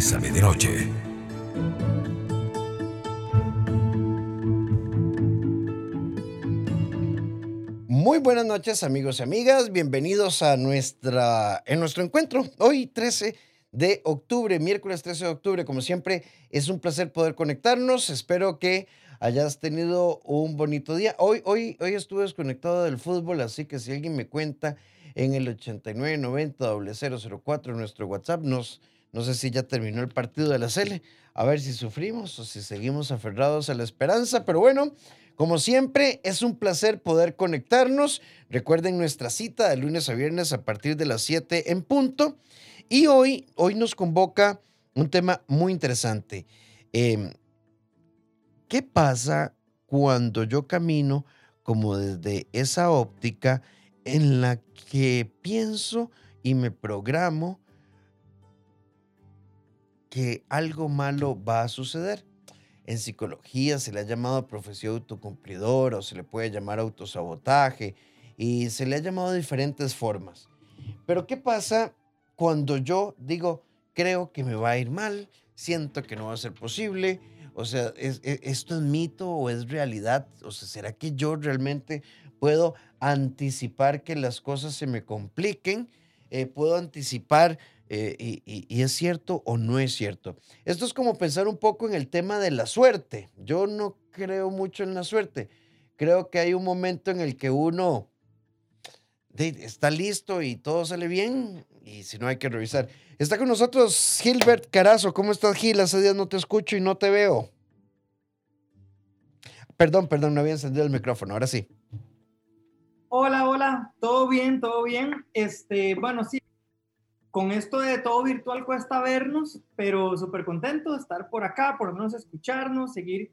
Bésame de noche. Muy buenas noches amigos y amigas, bienvenidos a nuestra, en nuestro encuentro, hoy 13 de octubre, miércoles 13 de octubre, como siempre es un placer poder conectarnos, espero que hayas tenido un bonito día. Hoy, hoy, hoy estuve desconectado del fútbol, así que si alguien me cuenta en el 8990 nuestro WhatsApp, nos, no sé si ya terminó el partido de la Cele, a ver si sufrimos o si seguimos aferrados a la esperanza, pero bueno, como siempre, es un placer poder conectarnos. Recuerden nuestra cita de lunes a viernes a partir de las 7 en punto. Y hoy, hoy nos convoca un tema muy interesante. Em, ¿Qué pasa cuando yo camino como desde esa óptica en la que pienso y me programo que algo malo va a suceder? En psicología se le ha llamado profesión autocumplidora o se le puede llamar autosabotaje y se le ha llamado diferentes formas. Pero ¿qué pasa cuando yo digo, creo que me va a ir mal, siento que no va a ser posible? O sea, ¿es, e, ¿esto es mito o es realidad? O sea, ¿será que yo realmente puedo anticipar que las cosas se me compliquen? Eh, ¿Puedo anticipar eh, y, es cierto o no es cierto. Esto es como pensar un poco en el tema de la suerte. Yo no creo mucho en la suerte. Creo que hay un momento en el que uno está listo y todo sale bien y si no hay que revisar. Está con nosotros Gilbert Carazo. ¿Cómo estás, Gil? Hace días no te escucho y no te veo. Perdón, perdón, no había encendido el micrófono. Ahora sí. Hola, hola. ¿Todo bien? ¿Todo bien? Este, bueno, sí, con esto de todo virtual cuesta vernos, pero súper contento de estar por acá, por lo menos escucharnos, seguir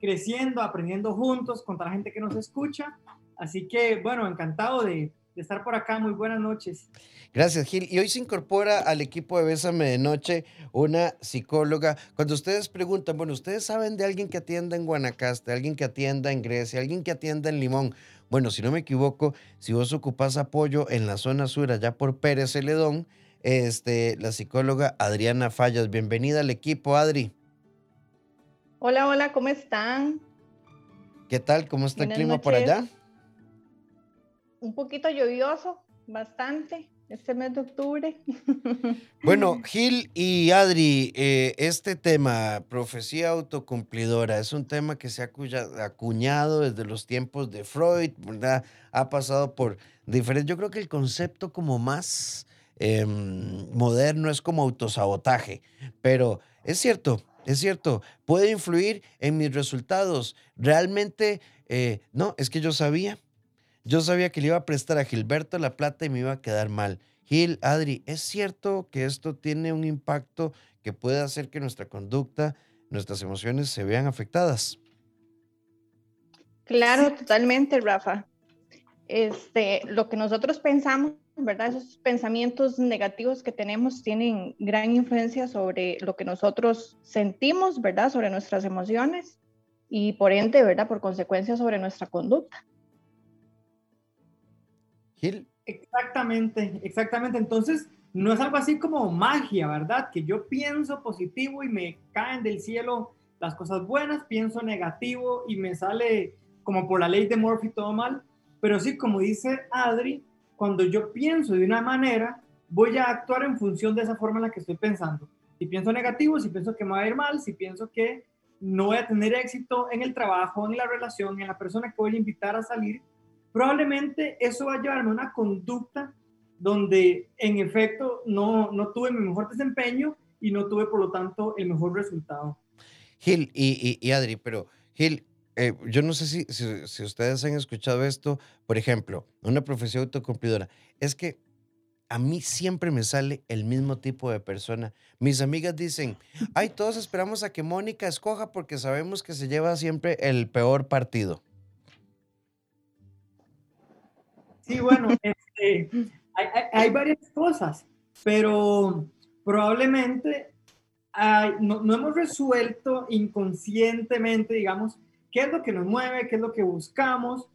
creciendo, aprendiendo juntos con toda la gente que nos escucha. Así que, bueno, encantado de, estar por acá. Muy buenas noches. Gracias, Gil. Y hoy se incorpora al equipo de Bésame de Noche una psicóloga. Cuando ustedes preguntan, bueno, ¿ustedes saben de alguien que atienda en Guanacaste, alguien que atienda en Grecia, alguien que atienda en Limón? Bueno, si no me equivoco, si vos ocupás apoyo en la zona sur, allá por Pérez Celedón, este, la psicóloga Adriana Fallas. Bienvenida al equipo, Adri. Hola, hola, ¿cómo están? ¿Qué tal? ¿Cómo está el clima por allá? Un poquito lluvioso, bastante, este mes de octubre. Bueno, Gil y Adri, eh, este tema, profecía autocumplidora, es un tema que se ha acuñado desde los tiempos de Freud, ¿verdad? Ha pasado por diferentes, yo creo que el concepto como más Em, moderno, es como autosabotaje. Pero es cierto, es cierto, puede influir en mis resultados. Realmente, eh, no, es que yo sabía, yo sabía que le iba a prestar a Gilberto la plata y me iba a quedar mal. Gil, Adri, ¿es cierto que esto tiene un impacto que puede hacer que nuestra conducta, nuestras emociones se vean afectadas? Claro, totalmente, Rafa. Este, lo que nosotros pensamos ¿verdad? Esos pensamientos negativos que tenemos tienen gran influencia sobre lo que nosotros sentimos, ¿verdad? Sobre nuestras emociones y por ende, ¿verdad? Por consecuencia sobre nuestra conducta. Gil. Exactamente, exactamente. Entonces, no es algo así como magia, ¿verdad? Que yo pienso positivo y me caen del cielo las cosas buenas, pienso negativo y me sale como por la ley de Murphy todo mal. Pero sí, como dice Adri, cuando yo pienso de una manera, voy a actuar en función de esa forma en la que estoy pensando. Si pienso negativo, si pienso que me va a ir mal, si pienso que no voy a tener éxito en el trabajo, en la relación, en la persona que voy a invitar a salir, probablemente eso va a llevarme a una conducta donde en efecto no, no tuve mi mejor desempeño y no tuve por lo tanto el mejor resultado. Gil y, y, y Adri, pero Gil, eh, yo no sé si, si, ustedes han escuchado esto, por ejemplo, una profesión autocumplidora. Es que a mí siempre me sale el mismo tipo de persona. Mis amigas dicen, ay, todos esperamos a que Mónica escoja porque sabemos que se lleva siempre el peor partido. Sí, bueno, este, hay, hay, varias cosas, pero probablemente no, no hemos resuelto inconscientemente, digamos, qué es lo que nos mueve, qué es lo que buscamos.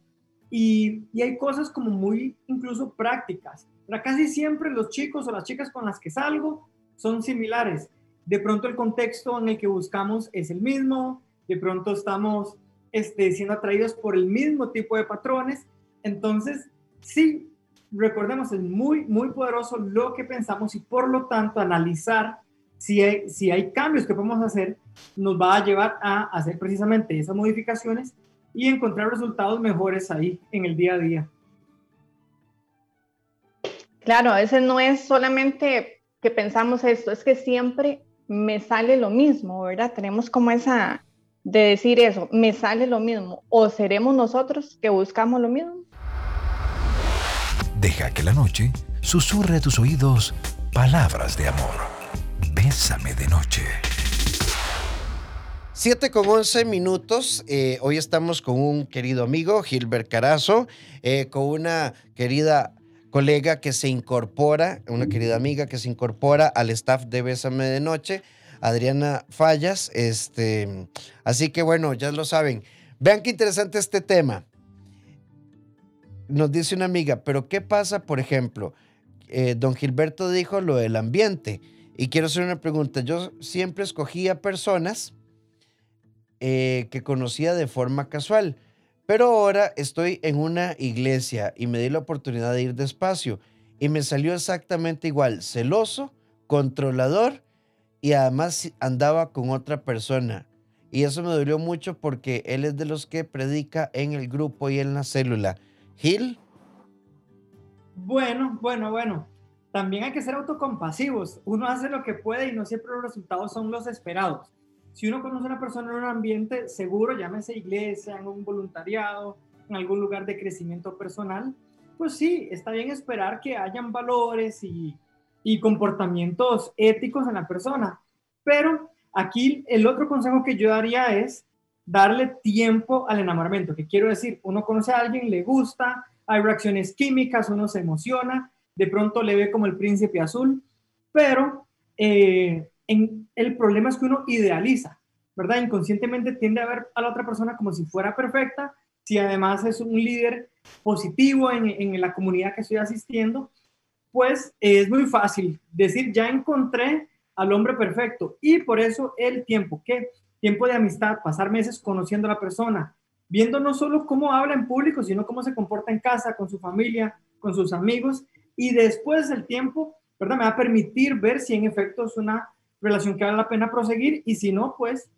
Y, y hay cosas como muy incluso prácticas. Pero casi siempre los chicos o las chicas con las que salgo son similares. de pronto el contexto en el que buscamos es el mismo, de pronto estamos este, siendo atraídos por el mismo tipo de patrones. Entonces, sí, recordemos, es muy, muy poderoso lo que pensamos y por lo tanto analizar si hay, si hay cambios que podemos hacer, nos va a llevar a hacer precisamente esas modificaciones y encontrar resultados mejores ahí en el día a día. Claro, a veces no es solamente que pensamos esto, es que siempre me sale lo mismo, ¿verdad? Tenemos como esa de decir eso, me sale lo mismo, o seremos nosotros que buscamos lo mismo. Deja que la noche susurre a tus oídos palabras de amor. Bésame de noche. 7 con 11 minutos. Eh, hoy estamos con un querido amigo, Gilbert Carazo, eh, con una querida colega que se incorpora, una querida amiga que se incorpora al staff de Bésame de Noche, Adriana Fallas. Este, así que bueno, ya lo saben. Vean qué interesante este tema. Nos dice una amiga, pero ¿qué pasa, por ejemplo? Eh, don Gilberto dijo lo del ambiente. Y quiero hacer una pregunta. Yo siempre escogía personas eh, que conocía de forma casual. Pero ahora estoy en una iglesia y me di la oportunidad de ir despacio y me salió exactamente igual, celoso, controlador y además andaba con otra persona. Y eso me dolió mucho porque él es de los que predica en el grupo y en la célula. Gil. Bueno, bueno, bueno. También hay que ser autocompasivos. Uno hace lo que puede y no siempre los resultados son los esperados si uno conoce a una persona en un ambiente seguro, llámese iglesia, en un voluntariado, en algún lugar de crecimiento personal, pues sí, está bien esperar que hayan valores y, y comportamientos éticos en la persona. Pero aquí el otro consejo que yo daría es darle tiempo al enamoramiento, que quiero decir, uno conoce a alguien, le gusta, hay reacciones químicas, uno se emociona, de pronto le ve como el príncipe azul, pero eh, el problema es que uno idealiza, ¿verdad? Inconscientemente tiende a ver a la otra persona como si fuera perfecta, si además es un líder positivo en, la comunidad que estoy asistiendo, pues es muy fácil decir, ya encontré al hombre perfecto y por eso el tiempo, ¿qué? Tiempo de amistad, pasar meses conociendo a la persona, viendo no solo cómo habla en público, sino cómo se comporta en casa, con su familia, con sus amigos, y después el tiempo, ¿verdad? Me va a permitir ver si en efecto es una relación que vale la pena proseguir y si no, pues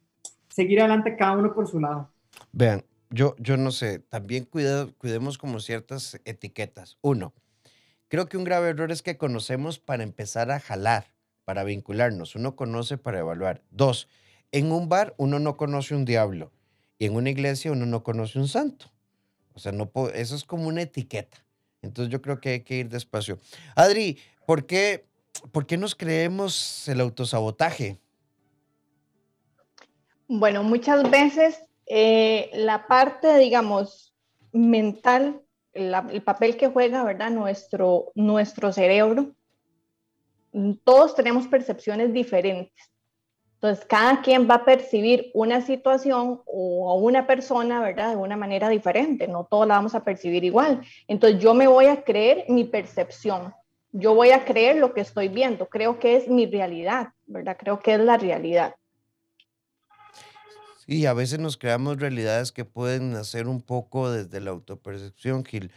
seguir adelante cada uno por su lado. Vean, yo, yo no sé, también cuidemos como ciertas etiquetas. Uno, creo que un grave error es que conocemos para empezar a jalar, para vincularnos. Uno conoce para evaluar. Dos, en un bar uno no conoce un diablo y en una iglesia uno no conoce un santo. O sea, no eso es como una etiqueta. Entonces yo creo que hay que ir despacio. Adri, ¿por qué ¿por qué nos creemos el autosabotaje? Bueno, muchas veces eh, la parte, digamos, mental, el papel que juega, ¿verdad? Nuestro, nuestro cerebro, todos tenemos percepciones diferentes. Entonces, cada quien va a percibir una situación o una persona, ¿verdad? De una manera diferente. No todos la vamos a percibir igual. Entonces, yo me voy a creer mi percepción yo voy a creer lo que estoy viendo, creo que es mi realidad, ¿verdad? Creo que es la realidad. Sí, a veces nos creamos realidades que pueden nacer un poco desde la autopercepción, Gil.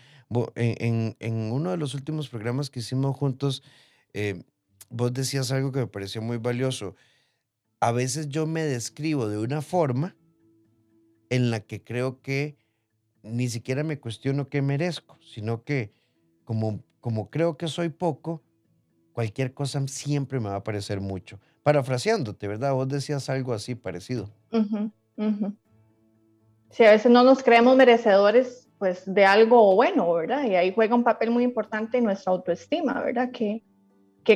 En, uno de los últimos programas que hicimos juntos, eh, vos decías algo que me pareció muy valioso. A veces yo me describo de una forma en la que creo que ni siquiera me cuestiono qué merezco, sino que como como creo que soy poco, cualquier cosa siempre me va a parecer mucho. Parafraseándote, ¿verdad? Vos decías algo así parecido. Si a veces no nos creemos merecedores pues de algo bueno, ¿verdad? Y ahí juega un papel muy importante nuestra autoestima, ¿verdad? ¿Qué,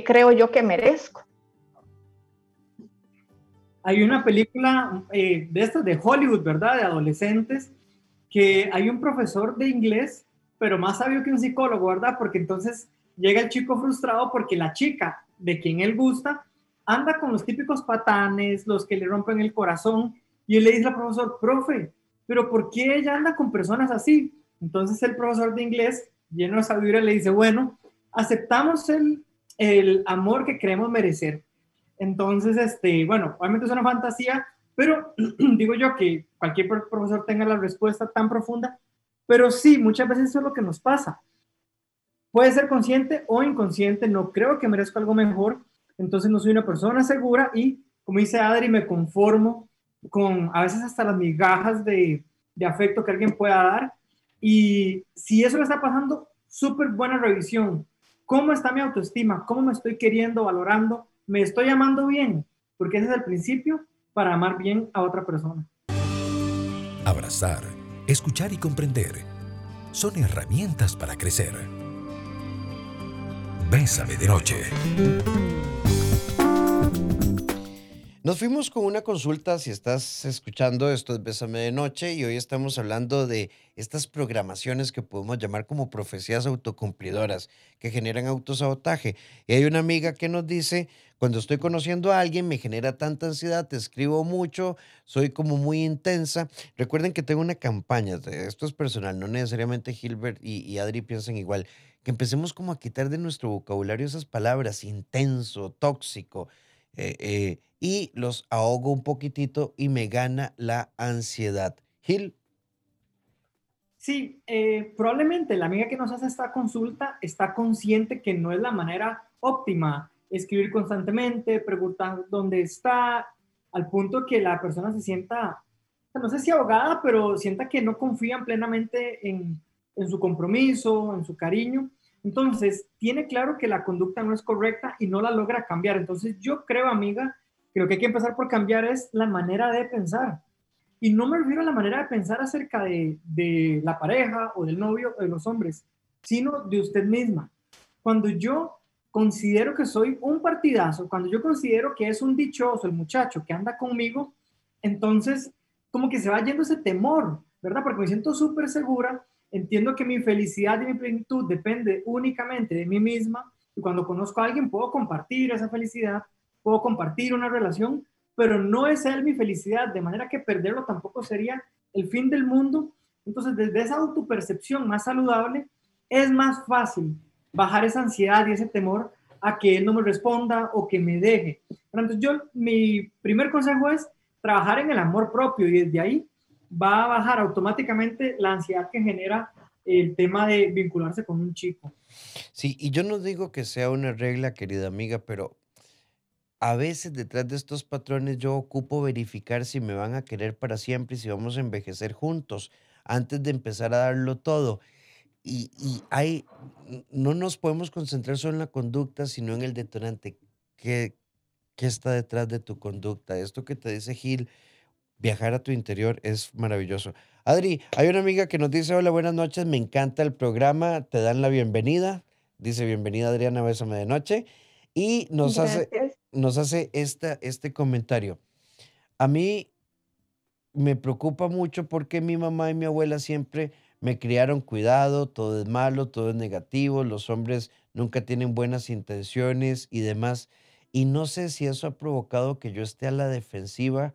creo yo que merezco? Hay una película eh, de estas de Hollywood, ¿verdad? De adolescentes, que hay un profesor de inglés pero más sabio que un psicólogo, ¿verdad? Porque entonces llega el chico frustrado porque la chica de quien él gusta anda con los típicos patanes, los que le rompen el corazón, y él le dice al profesor, profe, pero ¿por qué ella anda con personas así? Entonces el profesor de inglés, lleno de sabiduría, le dice, bueno, aceptamos el, el amor que creemos merecer. Entonces, este, bueno, obviamente es una fantasía, pero digo yo que cualquier profesor tenga la respuesta tan profunda, pero sí, muchas veces eso es lo que nos pasa. Puede ser consciente o inconsciente, no creo que merezca algo mejor, entonces no soy una persona segura y, como dice Adri, me conformo con a veces hasta las migajas de, de afecto que alguien pueda dar. Y si eso me está pasando, súper buena revisión. ¿Cómo está mi autoestima? ¿Cómo me estoy queriendo, valorando? ¿Me estoy amando bien? Porque ese es el principio para amar bien a otra persona. Abrazar, escuchar y comprender son herramientas para crecer. Bésame de noche. Nos fuimos con una consulta, si estás escuchando esto es Bésame de Noche y hoy estamos hablando de estas programaciones que podemos llamar como profecías autocumplidoras que generan autosabotaje. Y hay una amiga que nos dice, cuando estoy conociendo a alguien me genera tanta ansiedad, te escribo mucho, soy como muy intensa. Recuerden que tengo una campaña, esto es personal, no necesariamente Gilbert y, y Adri piensan igual, que empecemos como a quitar de nuestro vocabulario esas palabras, intenso, tóxico. Eh, eh, y los ahogo un poquitito y me gana la ansiedad. Gil. Sí, eh, probablemente la amiga que nos hace esta consulta está consciente que no es la manera óptima escribir constantemente, preguntar dónde está, al punto que la persona se sienta, no sé si ahogada, pero sienta que no confían plenamente en, en su compromiso, en su cariño. Entonces, tiene claro que la conducta no es correcta y no la logra cambiar. Entonces, yo creo, amiga, que lo que hay que empezar por cambiar es la manera de pensar. Y no me refiero a la manera de pensar acerca de, de la pareja o del novio o de los hombres, sino de usted misma. Cuando yo considero que soy un partidazo, cuando yo considero que es un dichoso el muchacho que anda conmigo, entonces como que se va yendo ese temor, ¿verdad? Porque me siento súper segura entiendo que mi felicidad y mi plenitud depende únicamente de mí misma y cuando conozco a alguien puedo compartir esa felicidad, puedo compartir una relación, pero no es él mi felicidad, de manera que perderlo tampoco sería el fin del mundo. Entonces, desde esa autopercepción más saludable, es más fácil bajar esa ansiedad y ese temor a que él no me responda o que me deje. Entonces, yo, mi primer consejo es trabajar en el amor propio y desde ahí va a bajar automáticamente la ansiedad que genera el tema de vincularse con un chico. Sí, y yo no digo que sea una regla, querida amiga, pero a veces detrás de estos patrones yo ocupo verificar si me van a querer para siempre y si vamos a envejecer juntos antes de empezar a darlo todo. Y, y hay, no nos podemos concentrar solo en la conducta, sino en el detonante. ¿Qué, ¿Qué está detrás de tu conducta? Esto que te dice Gil, viajar a tu interior es maravilloso. Adri, hay una amiga que nos dice, hola, buenas noches, me encanta el programa, te dan la bienvenida. Dice, bienvenida Adriana, bésame de noche. Y nos hace, nos hace esta, este comentario. A mí me preocupa mucho porque mi mamá y mi abuela siempre me criaron cuidado, todo es malo, todo es negativo, los hombres nunca tienen buenas intenciones y demás. Y no sé si eso ha provocado que yo esté a la defensiva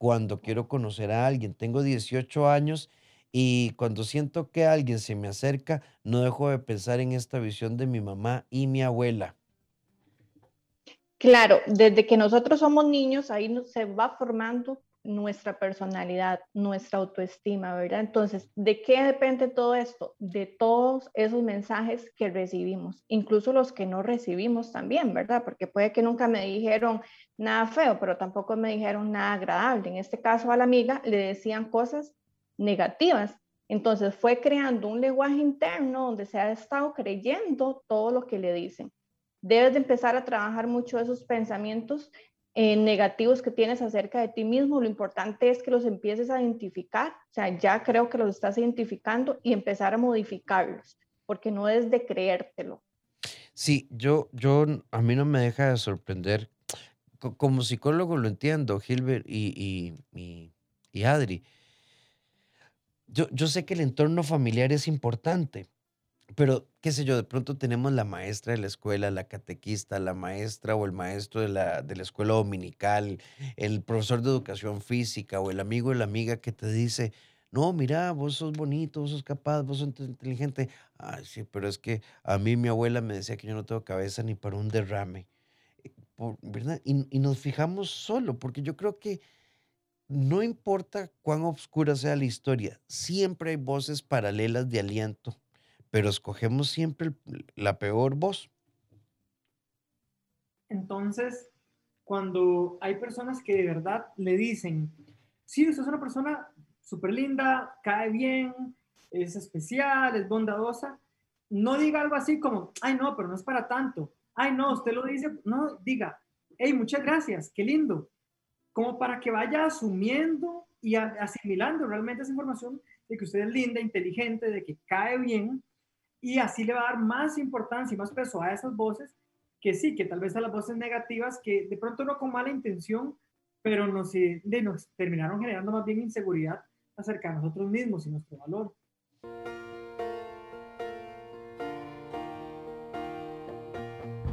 cuando quiero conocer a alguien. Tengo 18 años y cuando siento que alguien se me acerca, no dejo de pensar en esta visión de mi mamá y mi abuela. Claro, desde que nosotros somos niños, ahí se va formando nuestra personalidad, nuestra autoestima, ¿verdad? Entonces, ¿de qué depende todo esto? De todos esos mensajes que recibimos, incluso los que no recibimos también, ¿verdad? Porque puede que nunca me dijeron nada feo, pero tampoco me dijeron nada agradable. En este caso a la amiga le decían cosas negativas. Entonces fue creando un lenguaje interno donde se ha estado creyendo todo lo que le dicen. Debes de empezar a trabajar mucho esos pensamientos eh, negativos que tienes acerca de ti mismo, lo importante es que los empieces a identificar, o sea, ya creo que los estás identificando y empezar a modificarlos, porque no es de creértelo. Sí, yo, yo, a mí no me deja de sorprender, como psicólogo lo entiendo, Gilbert y, y, y Adri. Yo, yo sé que el entorno familiar es importante, pero, qué sé yo, de pronto tenemos la maestra de la escuela, la catequista, la maestra o el maestro de la, de la escuela dominical, el profesor de educación física o el amigo o la amiga que te dice, no, mira, vos sos bonito, vos sos capaz, vos sos inteligente. Ay, sí, pero es que a mí mi abuela me decía que yo no tengo cabeza ni para un derrame. por, ¿verdad? Y, y nos fijamos solo, porque yo creo que no importa cuán oscura sea la historia, siempre hay voces paralelas de aliento, pero escogemos siempre la peor voz. Entonces, cuando hay personas que de verdad le dicen, sí, usted es una persona súper linda, cae bien, es especial, es bondadosa, no diga algo así como, ay, no, pero no es para tanto. Ay, no, usted lo dice, no, diga, hey, muchas gracias, qué lindo. Como para que vaya asumiendo y asimilando realmente esa información de que usted es linda, inteligente, de que cae bien, y así le va a dar más importancia y más peso a esas voces que sí, que tal vez a las voces negativas que de pronto no con mala intención, pero nos, de- nos terminaron generando más bien inseguridad acerca de nosotros mismos y nuestro valor.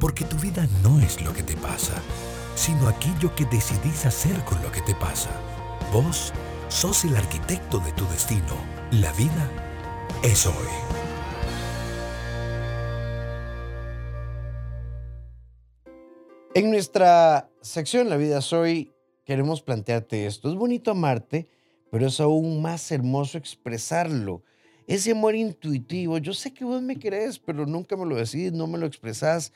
Porque tu vida no es lo que te pasa, sino aquello que decidís hacer con lo que te pasa. Vos sos el arquitecto de tu destino. La vida es hoy. En nuestra sección La vida soy, queremos plantearte esto. Es bonito amarte, pero es aún más hermoso expresarlo. Ese amor intuitivo, yo sé que vos me querés, pero nunca me lo decís, no me lo expresás.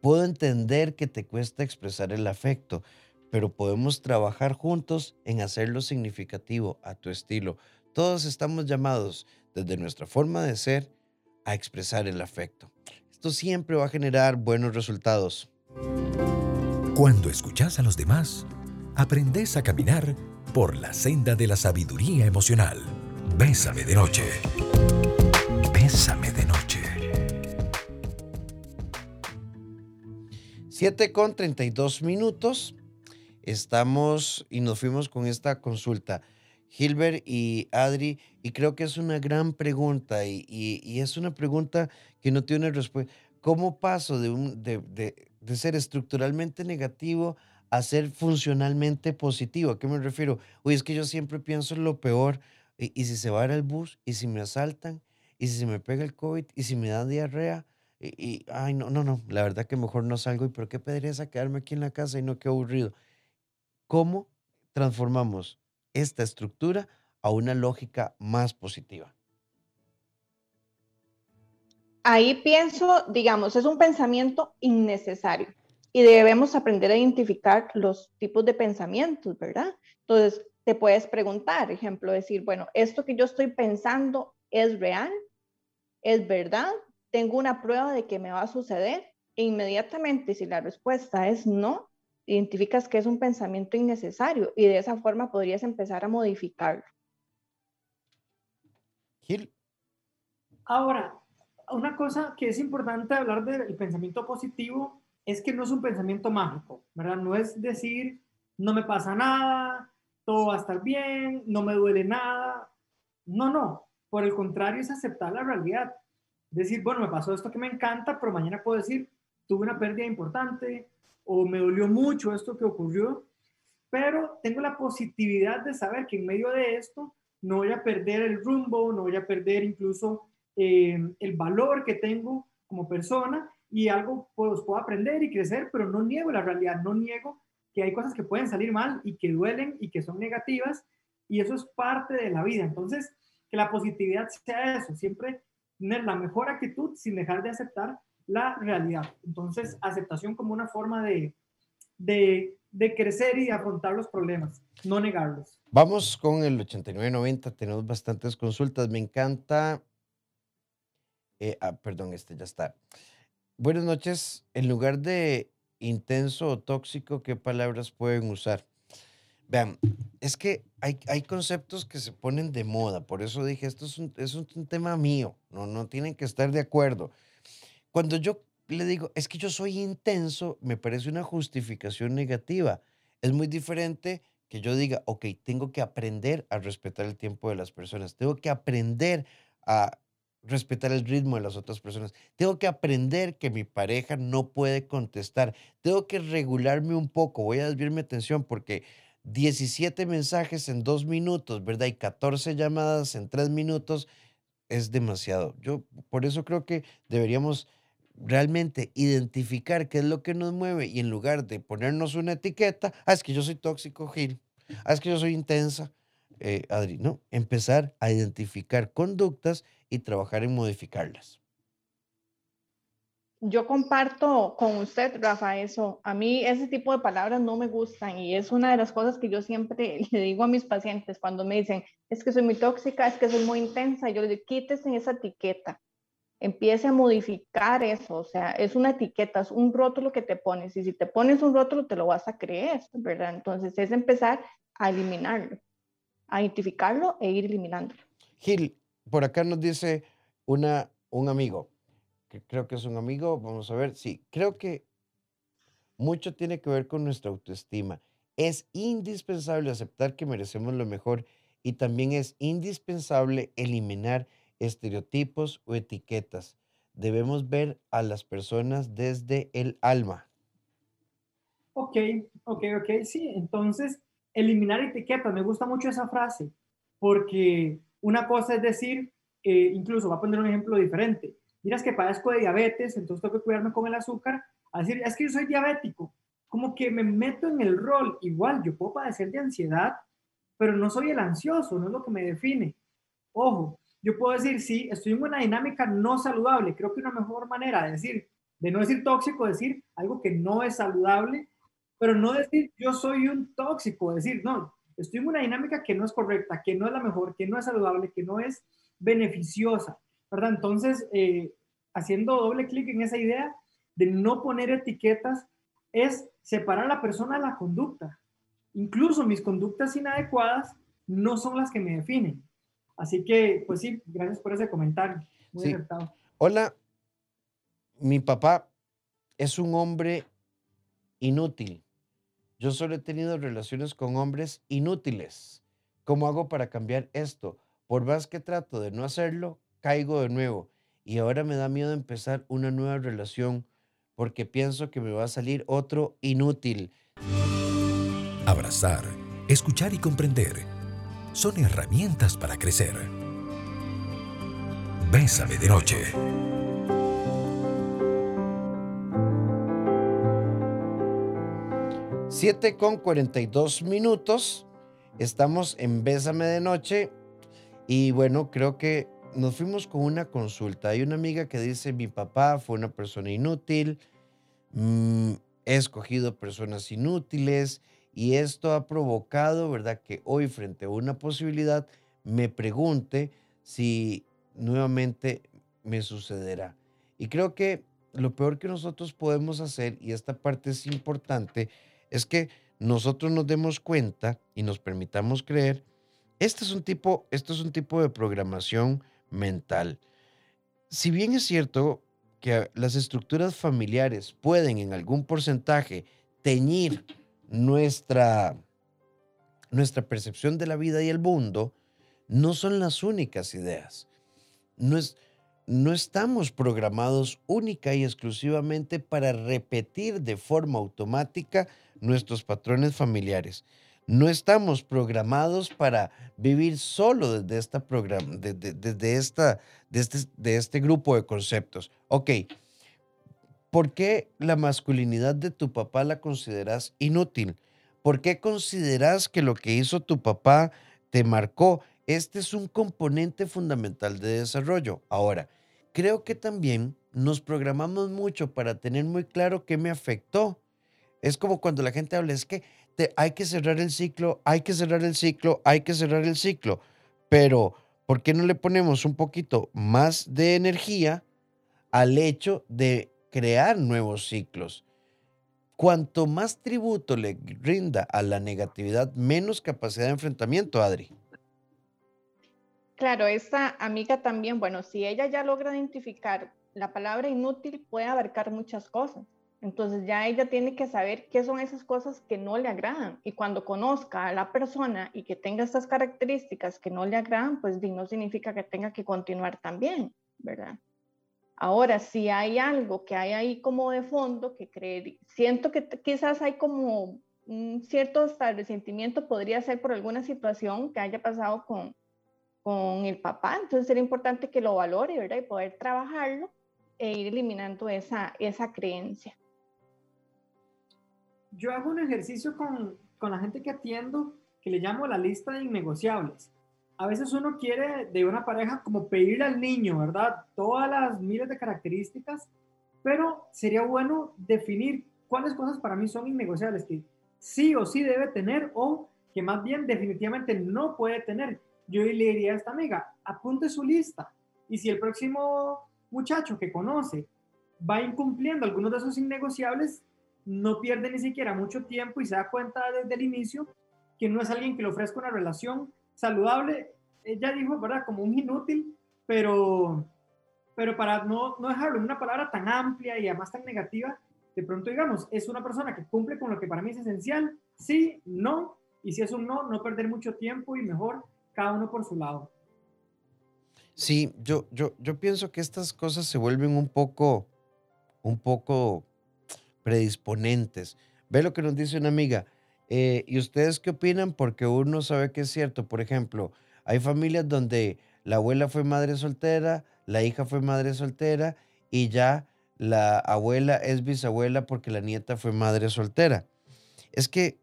Puedo entender que te cuesta expresar el afecto, pero podemos trabajar juntos en hacerlo significativo a tu estilo. Todos estamos llamados, desde nuestra forma de ser, a expresar el afecto. Esto siempre va a generar buenos resultados. Cuando escuchás a los demás, aprendés a caminar por la senda de la sabiduría emocional. Bésame de noche. Bésame de noche. 7 con 32 minutos. Estamos y nos fuimos con esta consulta. Gilbert y Adri, y creo que es una gran pregunta y, es una pregunta que no tiene respuesta. ¿Cómo paso de, un, de- de ser estructuralmente negativo a ser funcionalmente positivo? ¿A qué me refiero? Oye, es que yo siempre pienso en lo peor. ¿Y, si se va a ir el bus? ¿Y si me asaltan? ¿Y si se me pega el COVID? ¿Y si me da diarrea? Y, y, ay, no, no, no, la verdad que mejor no salgo. ¿Y por qué pereza quedarme aquí en la casa y no qué aburrido? ¿Cómo transformamos esta estructura a una lógica más positiva? Ahí pienso, digamos, es un pensamiento innecesario y debemos aprender a identificar los tipos de pensamientos, ¿verdad? Entonces, te puedes preguntar, ejemplo, decir, bueno, esto que yo estoy pensando es real, es verdad, tengo una prueba de que me va a suceder e inmediatamente si la respuesta es no, identificas que es un pensamiento innecesario y de esa forma podrías empezar a modificarlo. Gil, Ahora, una cosa que es importante hablar del pensamiento positivo es que no es un pensamiento mágico, ¿verdad? No es decir, no me pasa nada, todo va a estar bien, no me duele nada. No, no. Por el contrario, es aceptar la realidad. Decir, bueno, me pasó esto que me encanta, pero mañana puedo decir, tuve una pérdida importante o me dolió mucho esto que ocurrió, pero tengo la positividad de saber que en medio de esto no voy a perder el rumbo, no voy a perder incluso eh, el valor que tengo como persona y algo pues, puedo aprender y crecer, pero no niego la realidad, no niego que hay cosas que pueden salir mal y que duelen y que son negativas y eso es parte de la vida. Entonces, que la positividad sea eso, siempre tener la mejor actitud sin dejar de aceptar la realidad. Entonces, aceptación como una forma de, de, de crecer y afrontar los problemas, no negarlos. vamos con el 8990. Tenemos bastantes consultas. Me encanta. Eh, ah, perdón, este ya está. Buenas noches. En lugar de intenso o tóxico, ¿qué palabras pueden usar? Vean, es que hay, hay conceptos que se ponen de moda. Por eso dije, esto es un, es un- tema mío. No, no tienen que estar de acuerdo. Cuando yo le digo, es que yo soy intenso, me parece una justificación negativa. Es muy diferente que yo diga, ok, tengo que aprender a respetar el tiempo de las personas, tengo que aprender a respetar el ritmo de las otras personas, tengo que aprender que mi pareja no puede contestar, tengo que regularme un poco, voy a desviar mi atención porque 17 mensajes en dos minutos, ¿verdad? Y 14 llamadas en tres minutos es demasiado. Yo por eso creo que deberíamos realmente identificar qué es lo que nos mueve y en lugar de ponernos una etiqueta, ah, es que yo soy tóxico, Gil, ah, es que yo soy intensa, eh, Adri, no, empezar a identificar conductas y trabajar en modificarlas. Yo comparto con usted, Rafa, eso. A mí ese tipo de palabras no me gustan y es una de las cosas que yo siempre le digo a mis pacientes cuando me dicen, es que soy muy tóxica, es que soy muy intensa, yo les digo, quítese esa etiqueta empiece a modificar eso, o sea, es una etiqueta, es un rótulo que te pones y si te pones un rótulo te lo vas a creer, ¿verdad? Entonces es empezar a eliminarlo, a identificarlo e ir eliminándolo. Gil, por acá nos dice una, un amigo, que creo que es un amigo, vamos a ver, sí, creo que mucho tiene que ver con nuestra autoestima. Es indispensable aceptar que merecemos lo mejor y también es indispensable eliminar estereotipos o etiquetas. Debemos ver a las personas desde el alma. Ok, ok, ok, sí. Entonces, eliminar etiquetas, me gusta mucho esa frase, porque una cosa es decir, incluso va a poner un ejemplo diferente. Miras que padezco de diabetes, entonces tengo que cuidarme con el azúcar. A decir, es que yo soy diabético. Como que me meto en el rol. Igual, yo puedo padecer de ansiedad, pero no soy el ansioso, no es lo que me define. Ojo, yo puedo decir, sí, estoy en una dinámica no saludable. Creo que una mejor manera de decir, de no decir tóxico, decir algo que no es saludable, pero no decir yo soy un tóxico, decir, no, estoy en una dinámica que no es correcta, que no es la mejor, que no es saludable, que no es beneficiosa, ¿verdad? Entonces, eh, haciendo doble clic en esa idea de no poner etiquetas, es separar a la persona de la conducta. Incluso mis conductas inadecuadas no son las que me definen. Así que, pues sí, gracias por ese comentario. Muy Hola, mi papá es un hombre inútil. Yo solo he tenido relaciones con hombres inútiles. ¿Cómo hago para cambiar esto? Por más que trato de no hacerlo, caigo de nuevo. Y ahora me da miedo empezar una nueva relación porque pienso que me va a salir otro inútil. Abrazar, escuchar y comprender son herramientas para crecer. Bésame de noche. 7 con 42 minutos. Estamos en Bésame de noche. Y bueno, creo que nos fuimos con una consulta. Hay una amiga que dice, mi papá fue una persona inútil, mm, he escogido personas inútiles y esto ha provocado, ¿verdad?, que hoy frente a una posibilidad me pregunte si nuevamente me sucederá. Y creo que lo peor que nosotros podemos hacer, y esta parte es importante, es que nosotros nos demos cuenta y nos permitamos creer, este es un tipo, esto es un tipo de programación mental. Si bien es cierto que las estructuras familiares pueden en algún porcentaje teñir nuestra, nuestra percepción de la vida y el mundo no son las únicas ideas. No, es, no estamos programados única y exclusivamente para repetir de forma automática nuestros patrones familiares. No estamos programados para vivir solo desde, esta programa, desde, esta, este, de este grupo de conceptos. Ok, ¿Por qué la masculinidad de tu papá la consideras inútil? ¿Por qué consideras que lo que hizo tu papá te marcó? Este es un componente fundamental de desarrollo. Ahora, creo que también nos programamos mucho para tener muy claro qué me afectó. Es como cuando la gente habla, es que hay que cerrar el ciclo, hay que cerrar el ciclo, hay que cerrar el ciclo. Pero, ¿por qué no le ponemos un poquito más de energía al hecho de crear nuevos ciclos. Cuanto más tributo le rinda a la negatividad, menos capacidad de enfrentamiento, Adri. Claro, esta amiga también, bueno, si ella ya logra identificar la palabra inútil, puede abarcar muchas cosas. Entonces ya ella tiene que saber qué son esas cosas que no le agradan. Y cuando conozca a la persona y que tenga estas características que no le agradan, pues no significa que tenga que continuar también, ¿verdad? Ahora, si hay algo que hay ahí como de fondo, que cree, siento que quizás hay como un cierto resentimiento, podría ser por alguna situación que haya pasado con, con el papá, entonces sería importante que lo valore, ¿verdad? Y poder trabajarlo e ir eliminando esa, esa creencia. Yo hago un ejercicio con, con la gente que atiendo que le llamo la lista de innegociables. A veces uno quiere de una pareja como pedirle al niño, ¿verdad? Todas las miles de características, pero sería bueno definir cuáles cosas para mí son innegociables, que sí o sí debe tener o que más bien definitivamente no puede tener. Yo le diría a esta amiga, apunte su lista y si el próximo muchacho que conoce va incumpliendo algunos de esos innegociables, no pierde ni siquiera mucho tiempo y se da cuenta desde el inicio que no es alguien que le ofrezca una relación saludable. Ella dijo, ¿verdad? Como un inútil, pero, pero para no, no dejarlo en una palabra tan amplia y además tan negativa, de pronto digamos, es una persona que cumple con lo que para mí es esencial, sí, no, y si es un no, no perder mucho tiempo y mejor cada uno por su lado. Sí, yo, yo, yo pienso que estas cosas se vuelven un poco, un poco predisponentes. Ve lo que nos dice una amiga. Eh, ¿Y ustedes qué opinan? Porque uno sabe que es cierto. Por ejemplo, hay familias donde la abuela fue madre soltera, la hija fue madre soltera y ya la abuela es bisabuela porque la nieta fue madre soltera. Es que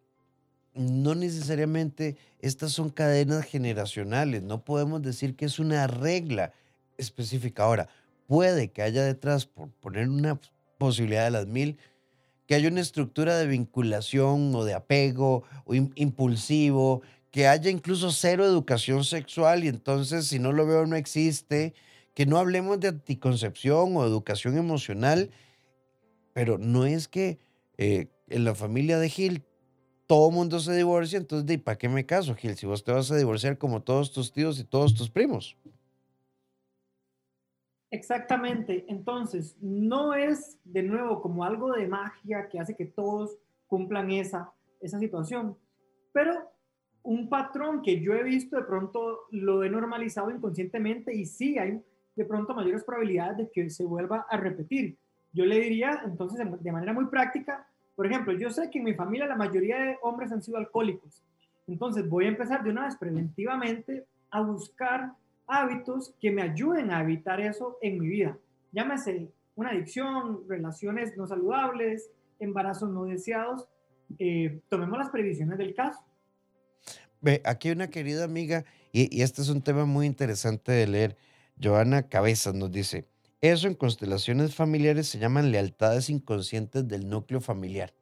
no necesariamente estas son cadenas generacionales, no podemos decir que es una regla específica. Ahora, puede que haya detrás, por poner una posibilidad de las mil, que haya una estructura de vinculación o de apego o impulsivo, que haya incluso cero educación sexual y entonces si no lo veo no existe, que no hablemos de anticoncepción o educación emocional, pero no es que eh, en la familia de Gil todo mundo se divorcia, entonces, ¿de para qué me caso, Gil? Si vos te vas a divorciar como todos tus tíos y todos tus primos. Exactamente. Entonces, no es de nuevo como algo de magia que hace que todos cumplan esa, esa situación, pero un patrón que yo he visto de pronto lo he normalizado inconscientemente y sí hay de pronto mayores probabilidades de que se vuelva a repetir. Yo le diría entonces de manera muy práctica, por ejemplo, yo sé que en mi familia la mayoría de hombres han sido alcohólicos, entonces voy a empezar de una vez preventivamente a buscar hábitos que me ayuden a evitar eso en mi vida. Llámese una adicción, relaciones no saludables, embarazos no deseados. Eh, tomemos las previsiones del caso. Aquí una querida amiga, y, y este es un tema muy interesante de leer. Joana Cabezas nos dice, eso en constelaciones familiares se llaman lealtades inconscientes del núcleo familiar.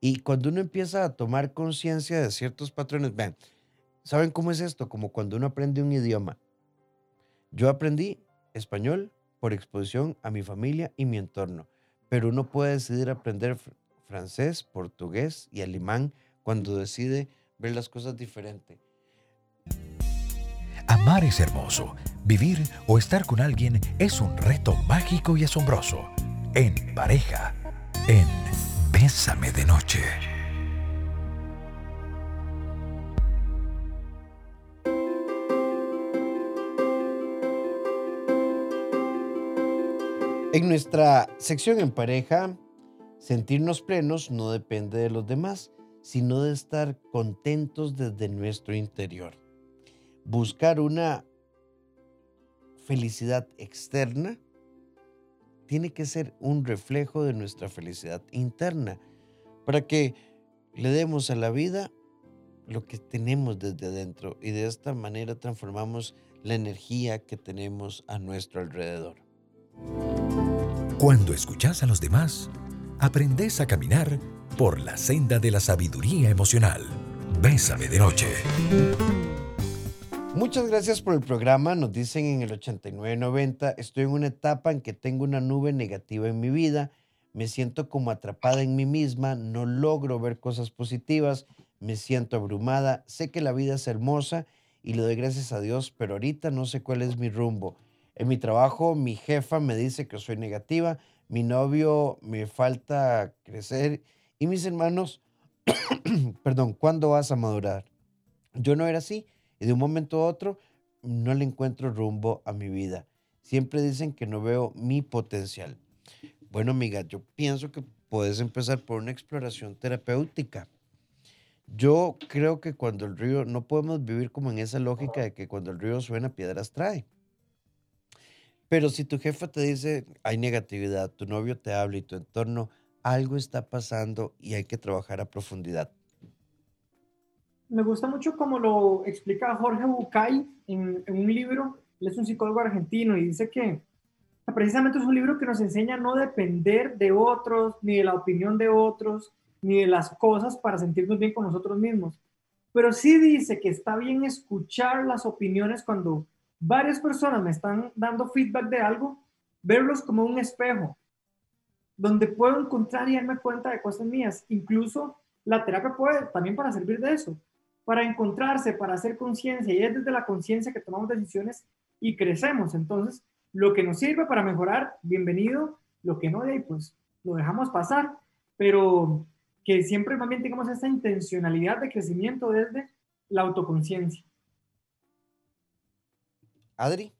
Y cuando uno empieza a tomar conciencia de ciertos patrones, vean, ¿saben cómo es esto? Como cuando uno aprende un idioma. Yo aprendí español por exposición a mi familia y mi entorno, pero uno puede decidir aprender francés, portugués y alemán cuando decide ver las cosas diferente. Amar es hermoso. Vivir o estar con alguien es un reto mágico y asombroso. En pareja, en Bésame de Noche. En nuestra sección en pareja, sentirnos plenos no depende de los demás, sino de estar contentos desde nuestro interior buscar una felicidad externa tiene que ser un reflejo de nuestra felicidad interna para que le demos a la vida lo que tenemos desde adentro y de esta manera transformamos la energía que tenemos a nuestro alrededor. Cuando escuchas a los demás, aprendes a caminar por la senda de la sabiduría emocional. Bésame de noche. Muchas gracias por el programa. Nos dicen en el 8990, estoy en una etapa en que tengo una nube negativa en mi vida, me siento como atrapada en mí misma, no logro ver cosas positivas, me siento abrumada, sé que la vida es hermosa y le doy gracias a Dios, pero ahorita no sé cuál es mi rumbo. En mi trabajo, mi jefa me dice que soy negativa, mi novio me falta crecer y mis hermanos, perdón, ¿cuándo vas a madurar? Yo no era así y de un momento a otro no le encuentro rumbo a mi vida. Siempre dicen que no veo mi potencial. Bueno, amiga, yo pienso que puedes empezar por una exploración terapéutica. Yo creo que cuando el río, no podemos vivir como en esa lógica de que cuando el río suena, piedras trae. Pero si tu jefa te dice, hay negatividad, tu novio te habla y tu entorno, algo está pasando y hay que trabajar a profundidad. Me gusta mucho como lo explica Jorge Bucay en, un libro. Él es un psicólogo argentino y dice que precisamente es un libro que nos enseña a no depender de otros, ni de la opinión de otros, ni de las cosas para sentirnos bien con nosotros mismos. Pero sí dice que está bien escuchar las opiniones cuando varias personas me están dando feedback de algo, verlos como un espejo, donde puedo encontrar y darme cuenta de cosas mías. Incluso la terapia puede también para servir de eso, para encontrarse, para hacer conciencia. Y es desde la conciencia que tomamos decisiones y crecemos. Entonces, lo que nos sirve para mejorar, bienvenido. Lo que no, pues lo dejamos pasar. Pero que siempre más bien tengamos esta intencionalidad de crecimiento desde la autoconciencia. Adri.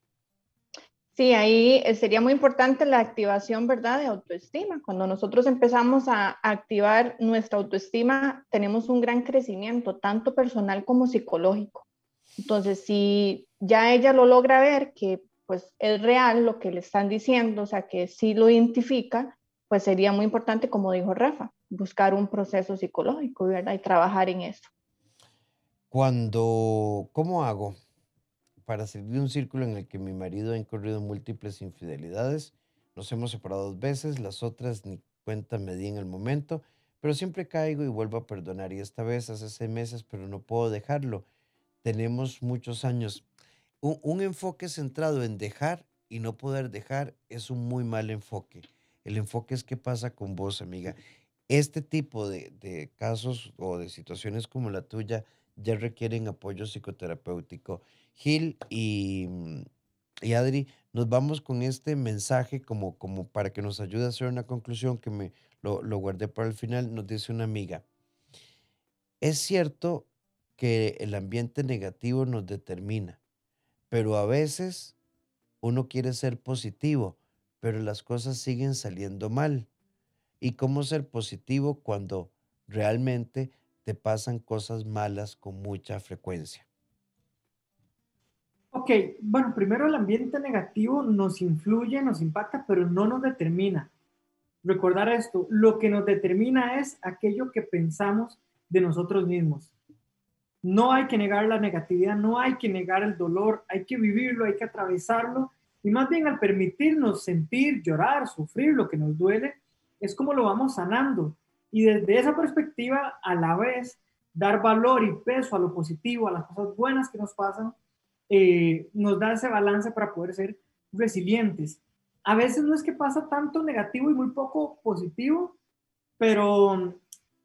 Sí, ahí eh, sería muy importante la activación, ¿verdad?, de autoestima. Cuando nosotros empezamos a activar nuestra autoestima, tenemos un gran crecimiento, tanto personal como psicológico. Entonces, si ya ella lo logra ver, que pues es real lo que le están diciendo, o sea, que sí lo identifica, pues sería muy importante, como dijo Rafa, buscar un proceso psicológico, ¿verdad? Y trabajar en eso. Cuando, ¿cómo hago para salir de un círculo en el que mi marido ha incurrido múltiples infidelidades? Nos hemos separado dos veces, las otras ni cuenta me di en el momento, pero siempre caigo y vuelvo a perdonar. Y esta vez hace seis meses, pero no puedo dejarlo. Tenemos muchos años un, enfoque centrado en dejar y no poder dejar es un muy mal enfoque. El enfoque es qué pasa con vos, amiga. Este tipo de, casos o de situaciones como la tuya ya requieren apoyo psicoterapéutico. Gil y, mm, y Adri, nos vamos con este mensaje como, como para que nos ayude a hacer una conclusión que me lo, lo guardé para el final. Nos dice una amiga, es cierto que el ambiente negativo nos determina, pero a veces uno quiere ser positivo, pero las cosas siguen saliendo mal. ¿Y cómo ser positivo cuando realmente te pasan cosas malas con mucha frecuencia? Ok, bueno, primero el ambiente negativo nos influye, nos impacta, pero no nos determina. Recordar esto, lo que nos determina es aquello que pensamos de nosotros mismos. No hay que negar la negatividad, no hay que negar el dolor, hay que vivirlo, hay que atravesarlo y más bien al permitirnos sentir, llorar, sufrir lo que nos duele, es como lo vamos sanando. Y desde esa perspectiva, a la vez, dar valor y peso a lo positivo, a las cosas buenas que nos pasan, eh, nos da ese balance para poder ser resilientes. A veces no es que pasa tanto negativo y muy poco positivo, pero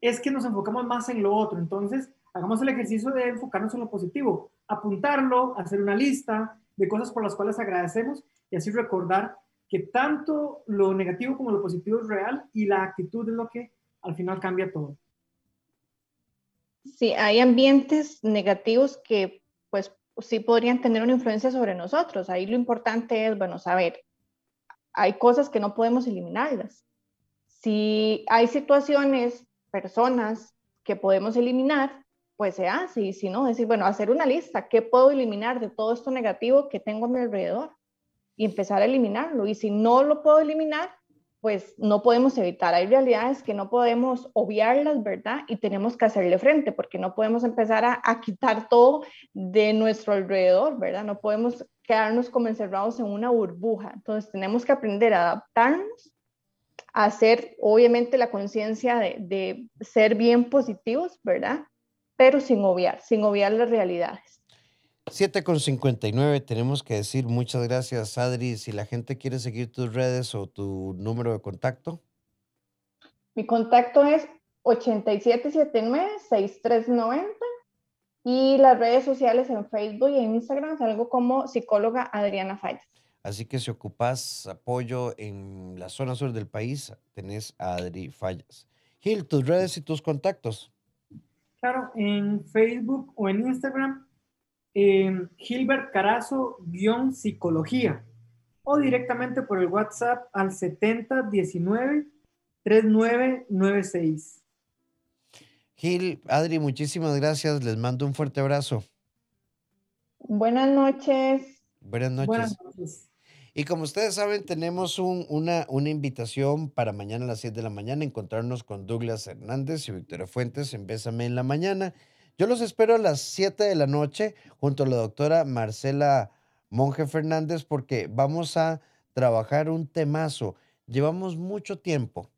es que nos enfocamos más en lo otro. Entonces, hagamos el ejercicio de enfocarnos en lo positivo, apuntarlo, hacer una lista de cosas por las cuales agradecemos y así recordar que tanto lo negativo como lo positivo es real y la actitud es lo que al final cambia todo. Sí, hay ambientes negativos que pues sí podrían tener una influencia sobre nosotros. Ahí lo importante es, bueno, saber, hay cosas que no podemos eliminarlas. Si hay situaciones, personas que podemos eliminar, pues se hace, y si no, decir, bueno, hacer una lista, ¿qué puedo eliminar de todo esto negativo que tengo a mi alrededor? Y empezar a eliminarlo. Y si no lo puedo eliminar, pues no podemos evitar. Hay realidades que no podemos obviarlas, ¿verdad? Y tenemos que hacerle frente, porque no podemos empezar a, quitar todo de nuestro alrededor, ¿verdad? No podemos quedarnos como encerrados en una burbuja. Entonces tenemos que aprender a adaptarnos, a hacer, obviamente, la conciencia de ser bien positivos, ¿verdad? pero sin obviar, sin obviar las realidades. 7 con 59, tenemos que decir muchas gracias, Adri. Si la gente quiere seguir tus redes o tu número de contacto. Mi contacto es 8779-6390 y las redes sociales en Facebook y en Instagram salgo como psicóloga Adriana Fallas. Así que si ocupas apoyo en la zona sur del país, tenés a Adri Fallas. Gil, tus redes y tus contactos claro, en Facebook o en Instagram, Gilbert Carazo-psicología o directamente por el WhatsApp al 7019-3996. Gil, Adri, muchísimas gracias. Les mando un fuerte abrazo. Buenas noches. Buenas noches. Buenas noches. Y como ustedes saben, tenemos una, una invitación para mañana a las 7 de la mañana, encontrarnos con Douglas Hernández y Victoria Fuentes en Bésame en la mañana. Yo los espero a las 7 de la noche junto a la doctora Marcela Monje Fernández porque vamos a trabajar un temazo. Llevamos mucho tiempo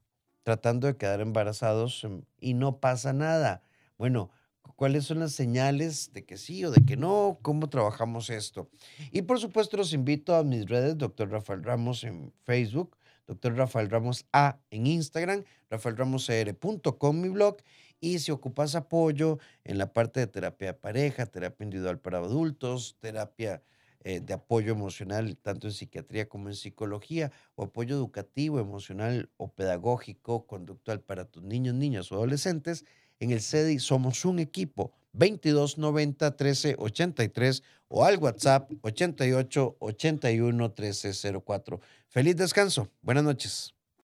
tratando de quedar embarazados em, y no pasa nada. Bueno, cuáles son las señales de que sí o de que no, cómo trabajamos esto. Y por supuesto los invito a mis redes, doctor Rafael Ramos en Facebook, doctor Rafael Ramos A en Instagram, rafaelramoscr.com mi blog. Y si ocupas apoyo en la parte de terapia de pareja, terapia individual para adultos, terapia eh, de apoyo emocional, tanto en psiquiatría como en psicología, o apoyo educativo, emocional o pedagógico, conductual para tus niños, niñas o adolescentes, en el CEDI somos un equipo 2290 1383 o al WhatsApp 88 81 1304. Feliz descanso. Buenas noches.